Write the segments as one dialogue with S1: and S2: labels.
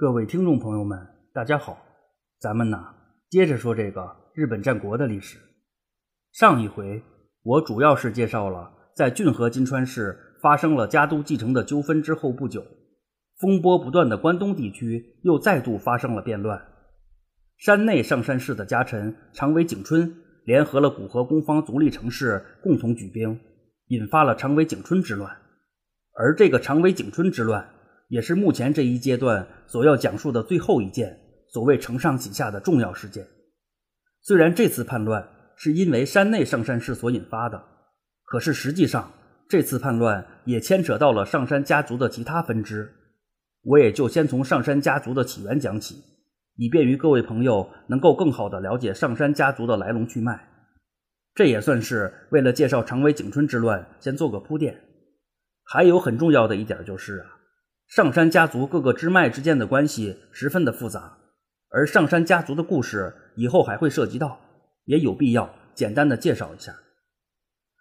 S1: 各位听众朋友们，大家好，咱们呢接着说这个日本战国的历史。上一回我主要是介绍了在骏河金川市发生了家督继承的纠纷之后不久，风波不断的关东地区又再度发生了变乱。山内上山市的家臣长尾景春联合了古河攻方足利城氏，共同举兵，引发了长尾景春之乱。而这个长尾景春之乱。也是目前这一阶段所要讲述的最后一件所谓承上启下的重要事件。虽然这次叛乱是因为山内上山氏所引发的，可是实际上这次叛乱也牵扯到了上山家族的其他分支。我也就先从上山家族的起源讲起，以便于各位朋友能够更好的了解上山家族的来龙去脉。这也算是为了介绍长尾景春之乱先做个铺垫。还有很重要的一点就是啊。上山家族各个支脉之间的关系十分的复杂，而上山家族的故事以后还会涉及到，也有必要简单的介绍一下。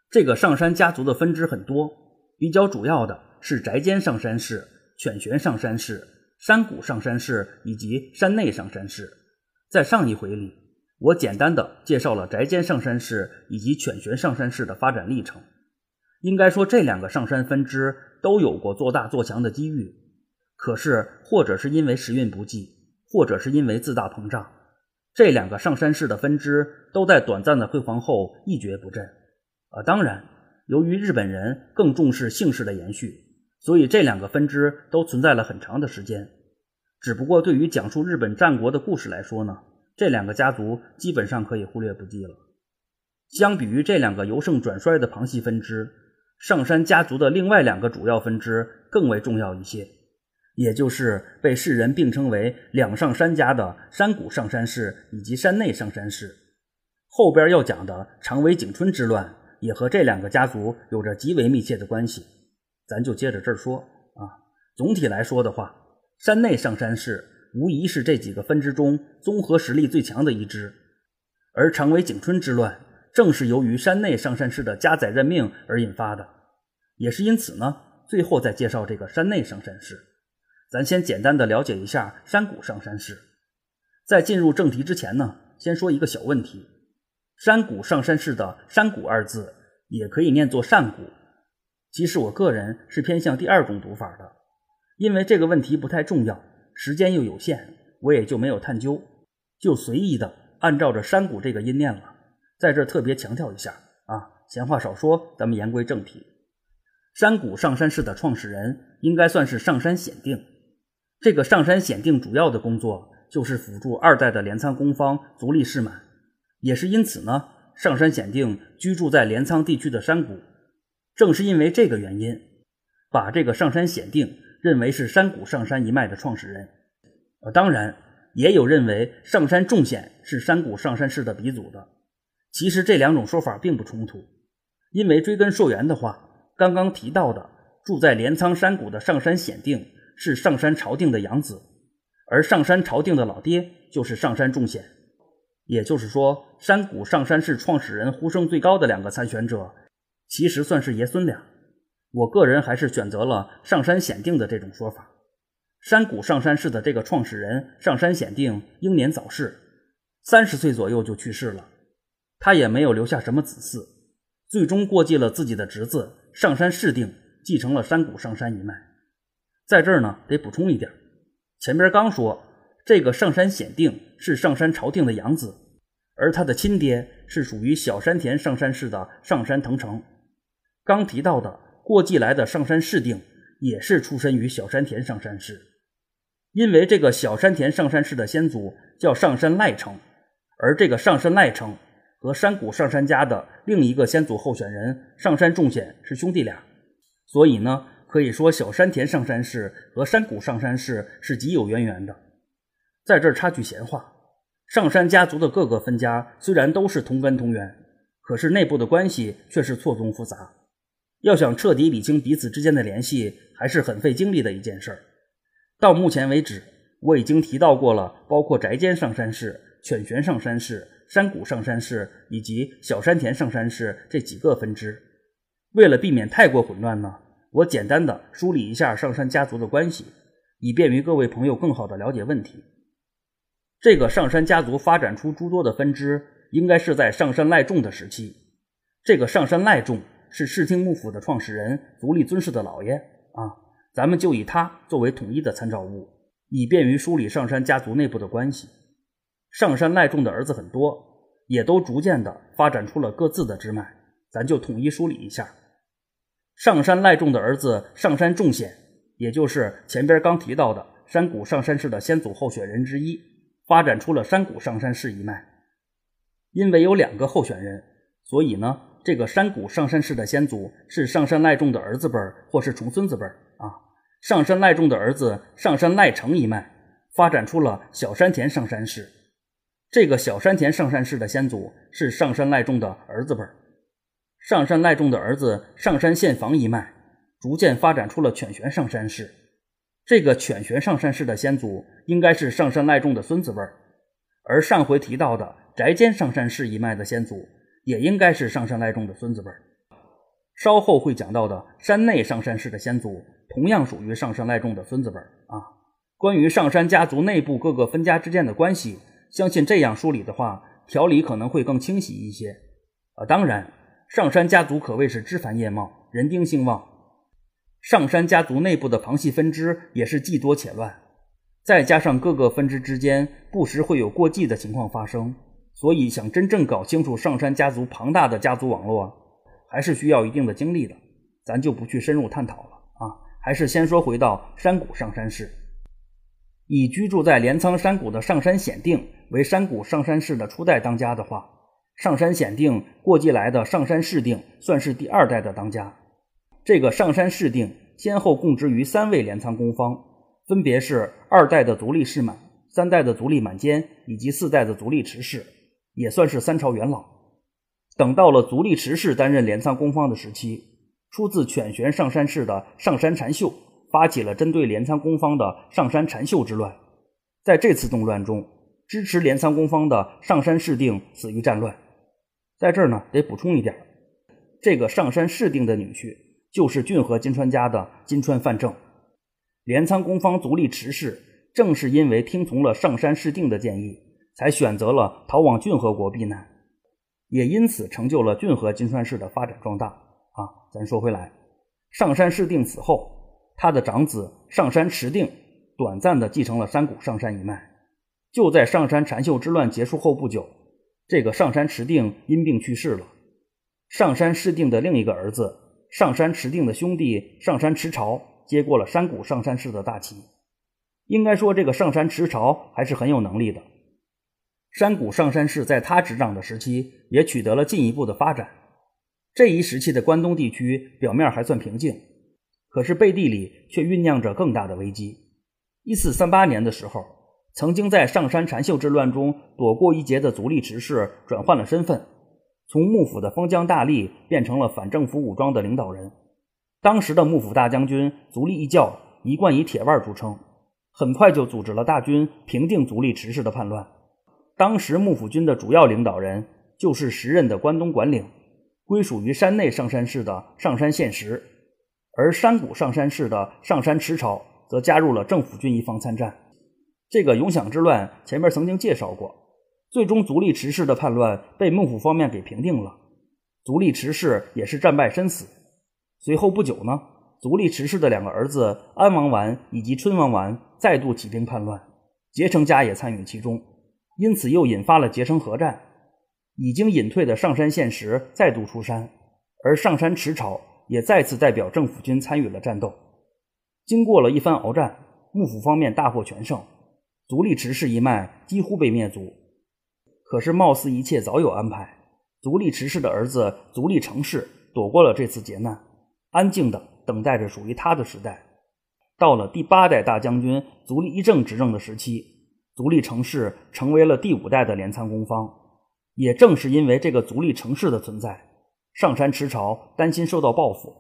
S1: 这个上山家族的分支很多，比较主要的是宅间上山氏、犬玄上山氏、山谷上山氏以及山内上山氏。在上一回里，我简单的介绍了宅间上山氏以及犬玄上山氏的发展历程。应该说，这两个上山分支都有过做大做强的机遇，可是或者是因为时运不济，或者是因为自大膨胀，这两个上山氏的分支都在短暂的辉煌后一蹶不振。啊，当然，由于日本人更重视姓氏的延续，所以这两个分支都存在了很长的时间。只不过，对于讲述日本战国的故事来说呢，这两个家族基本上可以忽略不计了。相比于这两个由盛转衰的旁系分支。上山家族的另外两个主要分支更为重要一些，也就是被世人并称为“两上山家”的山谷上山氏以及山内上山氏。后边要讲的长尾景春之乱也和这两个家族有着极为密切的关系，咱就接着这儿说啊。总体来说的话，山内上山氏无疑是这几个分支中综合实力最强的一支，而长尾景春之乱。正是由于山内上山氏的加载任命而引发的，也是因此呢。最后再介绍这个山内上山氏，咱先简单的了解一下山谷上山氏。在进入正题之前呢，先说一个小问题：山谷上山氏的“山谷”二字也可以念作善谷，其实我个人是偏向第二种读法的。因为这个问题不太重要，时间又有限，我也就没有探究，就随意的按照着山谷这个音念了。在这特别强调一下啊，闲话少说，咱们言归正题。山谷上山氏的创始人应该算是上山显定。这个上山显定主要的工作就是辅助二代的镰仓公方足利氏满，也是因此呢，上山显定居住在镰仓地区的山谷。正是因为这个原因，把这个上山显定认为是山谷上山一脉的创始人。呃，当然也有认为上山重显是山谷上山氏的鼻祖的。其实这两种说法并不冲突，因为追根溯源的话，刚刚提到的住在镰仓山谷的上山显定是上山朝定的养子，而上山朝定的老爹就是上山重显。也就是说，山谷上山氏创始人呼声最高的两个参选者，其实算是爷孙俩。我个人还是选择了上山显定的这种说法。山谷上山氏的这个创始人上山显定英年早逝，三十岁左右就去世了。他也没有留下什么子嗣，最终过继了自己的侄子上山世定，继承了山谷上山一脉。在这儿呢，得补充一点，前边刚说这个上山显定是上山朝定的养子，而他的亲爹是属于小山田上山氏的上山藤成。刚提到的过继来的上山世定也是出身于小山田上山氏，因为这个小山田上山氏的先祖叫上山赖成，而这个上山赖成。和山谷上山家的另一个先祖候选人上山重显是兄弟俩，所以呢，可以说小山田上山氏和山谷上山氏是极有渊源的。在这儿插句闲话，上山家族的各个分家虽然都是同根同源，可是内部的关系却是错综复杂。要想彻底理清彼此之间的联系，还是很费精力的一件事儿。到目前为止，我已经提到过了，包括宅间上山氏、犬玄上山氏。山谷上山氏以及小山田上山氏这几个分支，为了避免太过混乱呢，我简单的梳理一下上山家族的关系，以便于各位朋友更好的了解问题。这个上山家族发展出诸多的分支，应该是在上山赖仲的时期。这个上山赖仲是室町幕府的创始人足利尊氏的老爷啊，咱们就以他作为统一的参照物，以便于梳理上山家族内部的关系。上山赖仲的儿子很多，也都逐渐的发展出了各自的支脉，咱就统一梳理一下。上山赖仲的儿子上山仲显，也就是前边刚提到的山谷上山氏的先祖候选人之一。发展出了山谷上山氏一脉，因为有两个候选人，所以呢，这个山谷上山氏的先祖是上山赖仲的儿子辈儿或是重孙子辈儿啊。上山赖仲的儿子上山赖成一脉，发展出了小山田上山氏。这个小山田上山氏的先祖是上山赖仲的儿子辈儿。上山赖仲的儿子上山宪房一脉，逐渐发展出了犬玄上山氏。这个犬玄上山氏的先祖应该是上山赖仲的孙子辈儿，而上回提到的宅间上山氏一脉的先祖也应该是上山赖仲的孙子辈儿。稍后会讲到的山内上山氏的先祖同样属于上山赖仲的孙子辈儿啊。关于上山家族内部各个分家之间的关系，相信这样梳理的话，条理可能会更清晰一些啊。当然，上山家族可谓是枝繁叶茂，人丁兴旺。上山家族内部的旁系分支也是既多且乱，再加上各个分支之间不时会有过继的情况发生，所以想真正搞清楚上山家族庞大的家族网络，还是需要一定的精力的。咱就不去深入探讨了啊，还是先说回到山谷上山氏。以居住在镰仓山谷的上山显定为山谷上山氏的初代当家的话，上山显定过继来的上山氏定算是第二代的当家。这个上山氏定先后供职于三位镰仓公方，分别是二代的足利氏满、三代的足利满间以及四代的足利持氏，也算是三朝元老。等到了足利持氏担任镰仓公方的时期，出自犬玄上山氏的上山禅秀发起了针对镰仓公方的上山禅秀之乱。在这次动乱中，支持镰仓公方的上山氏定死于战乱。在这儿呢，得补充一点，这个上山试定的女婿。就是骏河金川家的金川范正，镰仓公方足利持氏正是因为听从了上山试定的建议，才选择了逃往骏河国避难，也因此成就了骏河金川氏的发展壮大。啊，咱说回来，上山试定死后，他的长子上山持定短暂的继承了山谷上山一脉。就在上山禅秀之乱结束后不久，这个上山持定因病去世了。上山氏定的另一个儿子。上山持定的兄弟上山持朝接过了山谷上山氏的大旗，应该说这个上山持朝还是很有能力的。山谷上山氏在他执掌的时期也取得了进一步的发展。这一时期的关东地区表面还算平静，可是背地里却酝酿着更大的危机。一四三八年的时候，曾经在上山禅秀之乱中躲过一劫的足利直氏转换了身份。从幕府的封疆大吏变成了反政府武装的领导人。当时的幕府大将军足利义教一贯以铁腕著称，很快就组织了大军平定足利直氏的叛乱。当时幕府军的主要领导人就是时任的关东管领，归属于山内上山氏的上山宪实，而山谷上山氏的上山持朝则加入了政府军一方参战。这个永享之乱前面曾经介绍过。最终，足利持氏的叛乱被幕府方面给平定了，足利持氏也是战败身死。随后不久呢，足利持氏的两个儿子安王丸以及春王丸再度起兵叛乱，结成家也参与其中，因此又引发了结成合战。已经隐退的上山宪实再度出山，而上山持朝也再次代表政府军参与了战斗。经过了一番鏖战，幕府方面大获全胜，足利持氏一脉几乎被灭族。可是，貌似一切早有安排。足利持氏的儿子足利成氏躲过了这次劫难，安静的等待着属于他的时代。到了第八代大将军足利义政执政的时期，足利成氏成为了第五代的镰仓公方。也正是因为这个足利成氏的存在，上山持朝担心受到报复。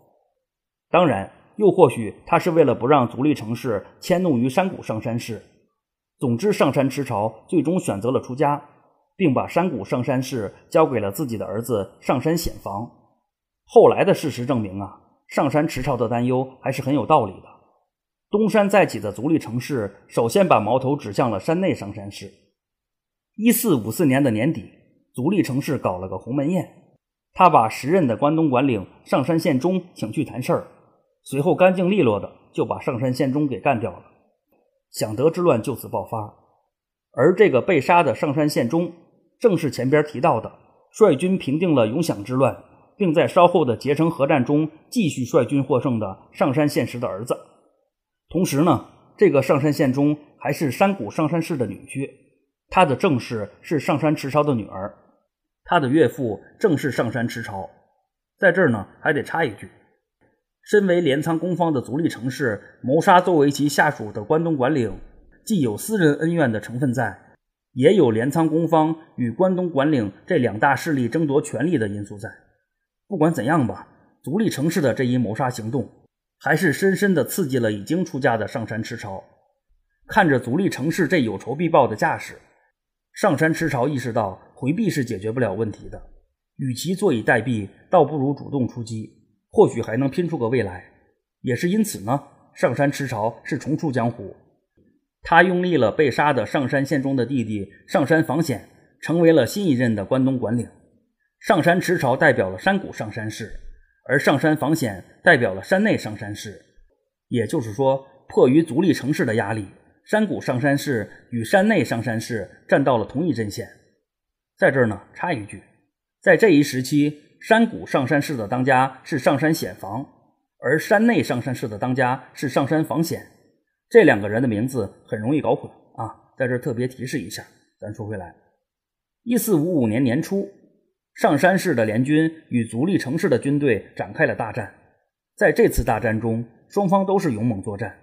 S1: 当然，又或许他是为了不让足利成氏迁怒于山谷上山氏。总之，上山持朝最终选择了出家。并把山谷上山氏交给了自己的儿子上山显房。后来的事实证明啊，上山持朝的担忧还是很有道理的。东山再起的足利城氏首先把矛头指向了山内上山氏。一四五四年的年底，足利城氏搞了个鸿门宴，他把时任的关东管领上山县忠请去谈事儿，随后干净利落的就把上山县忠给干掉了，享德之乱就此爆发。而这个被杀的上山宪忠，正是前边提到的率军平定了永享之乱，并在稍后的结城合战中继续率军获胜的上山宪实的儿子。同时呢，这个上山宪忠还是山谷上山氏的女婿，他的正室是上山池朝的女儿，他的岳父正是上山池朝。在这儿呢，还得插一句：身为镰仓公方的足利城氏谋杀作为其下属的关东管领，既有私人恩怨的成分在，也有镰仓公方与关东管领这两大势力争夺权力的因素在。不管怎样吧，足利城市的这一谋杀行动。还是深深地刺激了已经出家的上山池朝。看着足利城氏这有仇必报的架势，上山池朝意识到回避是解决不了问题的，与其坐以待毙，倒不如主动出击，或许还能拼出个未来。也是因此呢，上山池朝是重出江湖，他拥立了被杀的上山县中的弟弟上山房显，成为了新一任的关东管领。上山池朝代表了山谷上山氏。而上山房显代表了山内上山氏，也就是说，迫于足利城市的压力，山谷上山氏与山内上山氏站到了同一阵线。在这儿呢，插一句，在这一时期，山谷上山氏的当家是上山显房，而山内上山氏的当家是上山防显，这两个人的名字很容易搞混啊。在这特别提示一下。咱说回来，一四五五年年初。上山市的联军与足利城市的军队展开了大战，在这次大战中，双方都是勇猛作战。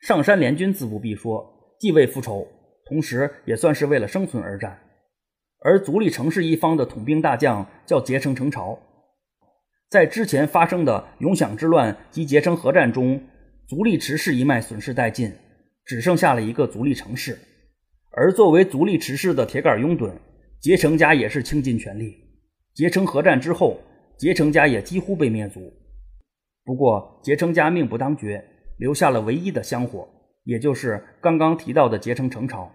S1: 上山联军自不必说，既为复仇，同时也算是为了生存而战。而足利城市一方的统兵大将叫结城成朝，在之前发生的永享之乱及结城合战中，足利池氏一脉损失殆尽，只剩下了一个足利城市。而作为足利池氏的铁杆拥趸，结城家也是倾尽全力。结成合战之后，结城家也几乎被灭族。不过，结城家命不当绝，留下了唯一的香火，也就是刚刚提到的结成成朝。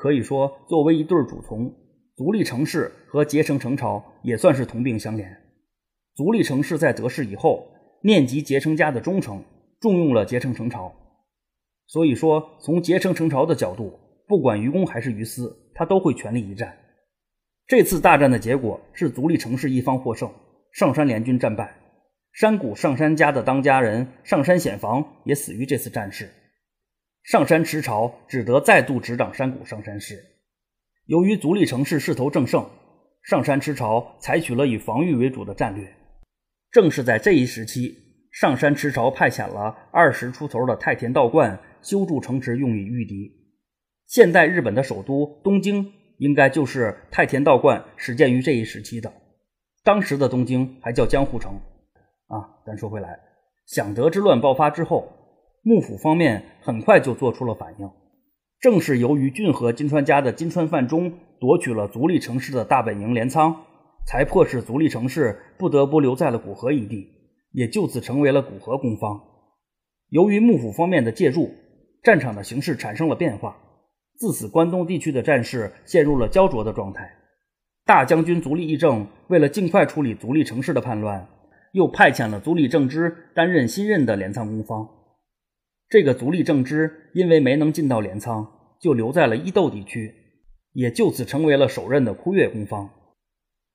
S1: 可以说，作为一对主从，足利城氏和结成成朝也算是同病相怜。足利城氏在得势以后，念及结成家的忠诚，重用了结成成朝。所以说，从结成成朝的角度，不管于公还是于私，他都会全力一战。这次大战的结果是足利城氏一方获胜，上山联军战败，山谷上山家的当家人上山显房也死于这次战事。上山池朝只得再度执掌山谷上山氏。由于足利城市势头正盛，上山池朝采取了以防御为主的战略。正是在这一时期，上山池朝派遣了二十出头的太田道观修筑城池，用以御敌。现代日本的首都东京。应该就是太田道观始建于这一时期的，当时的东京还叫江户城。啊，咱说回来，享德之乱爆发之后，幕府方面很快就做出了反应。正是由于骏河金川家的金川范忠夺取了足利城市的大本营镰仓，才迫使足利城市不得不留在了古河一地，也就此成为了古河攻方。由于幕府方面的介入，战场的形势产生了变化。自此，关东地区的战事陷入了焦灼的状态。大将军足利义政为了尽快处理足利城市的叛乱，又派遣了足利政之担任新任的镰仓公方。这个足利政之因为没能进到镰仓，就留在了伊豆地区，也就此成为了首任的枯月公方。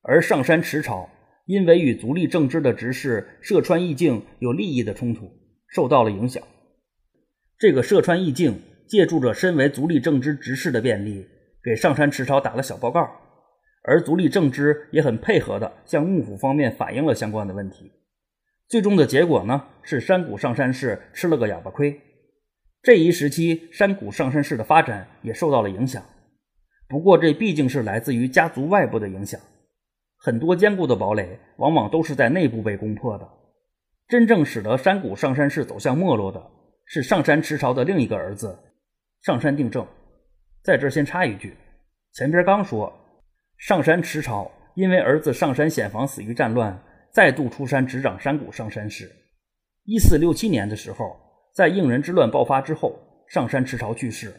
S1: 而上山池朝因为与足利政之的执事涉川义敬有利益的冲突，受到了影响。这个涉川义敬。借助着身为足利政之执事的便利，给上山池朝打了小报告，而足利政之也很配合的向幕府方面反映了相关的问题。最终的结果呢，是山谷上山市吃了个哑巴亏。这一时期，山谷上山市的发展也受到了影响。不过，这毕竟是来自于家族外部的影响，很多坚固的堡垒往往都是在内部被攻破的。真正使得山谷上山市走向没落的，是上山池朝的另一个儿子。上山定政，在这先插一句，前边刚说上山池朝因为儿子上山显房死于战乱，再度出山执掌山谷上山氏。一四六七年的时候，在应仁之乱爆发之后，上山池潮去世，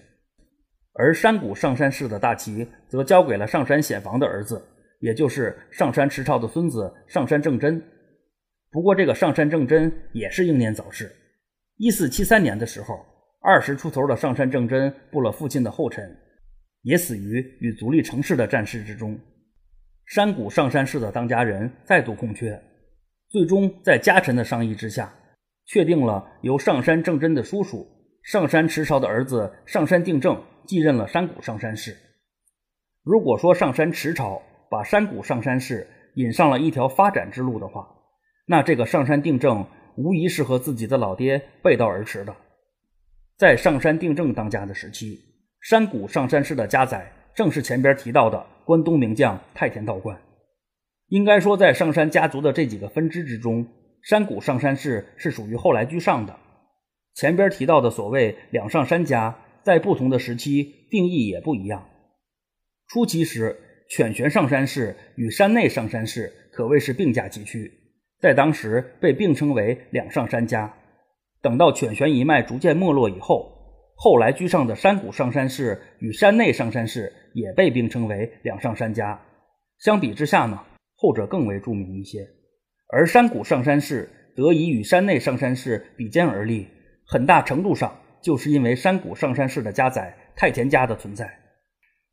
S1: 而山谷上山氏的大旗则交给了上山显房的儿子，也就是上山池潮的孙子上山正真。不过，这个上山正真也是英年早逝。一四七三年的时候，二十出头的上山正真步了父亲的后尘，也死于与足利成氏的战事之中。山谷上山氏的当家人再度空缺，最终在家臣的商议之下，确定了由上山正真的叔叔上山池朝的儿子上山定正继任了山谷上山氏。如果说上山池朝把山谷上山氏引上了一条发展之路的话，那这个上山定正无疑是和自己的老爹背道而驰的。在上山定正当家的时期，山谷上山氏的家宰正是前边提到的。关东名将太田道观，应该说，在上山家族的这几个分支之中，山谷上山氏是属于后来居上的。前边提到的所谓两上山家，在不同的时期定义也不一样。初期时，犬玄上山氏与山内上山氏可谓是并驾齐驱，在当时被并称为两上山家。等到犬玄一脉逐渐没落以后，后来居上的山谷上山氏与山内上山氏也被并称为两上山家。相比之下呢，后者更为著名一些。而山谷上山氏得以与山内上山氏比肩而立，很大程度上就是因为山谷上山氏的家宰太田家的存在。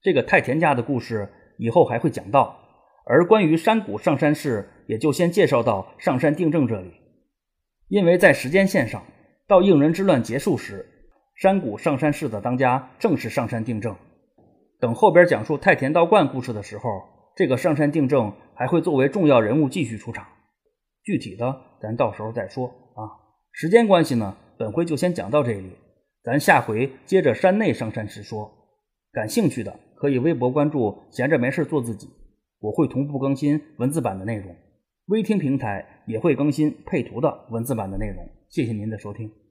S1: 这个太田家的故事以后还会讲到。而关于山谷上山氏，也就先介绍到上山定正这里，因为在时间线上，到应仁之乱结束时。山谷上山氏的当家正是上山定正。等后边讲述太田道观故事的时候，这个上山定正还会作为重要人物继续出场。具体的咱到时候再说啊。时间关系呢，本回就先讲到这里，咱下回接着山内上山时说。感兴趣的可以微博关注“闲着没事做自己”，我会同步更新文字版的内容。微听平台也会更新配图的文字版的内容。谢谢您的收听。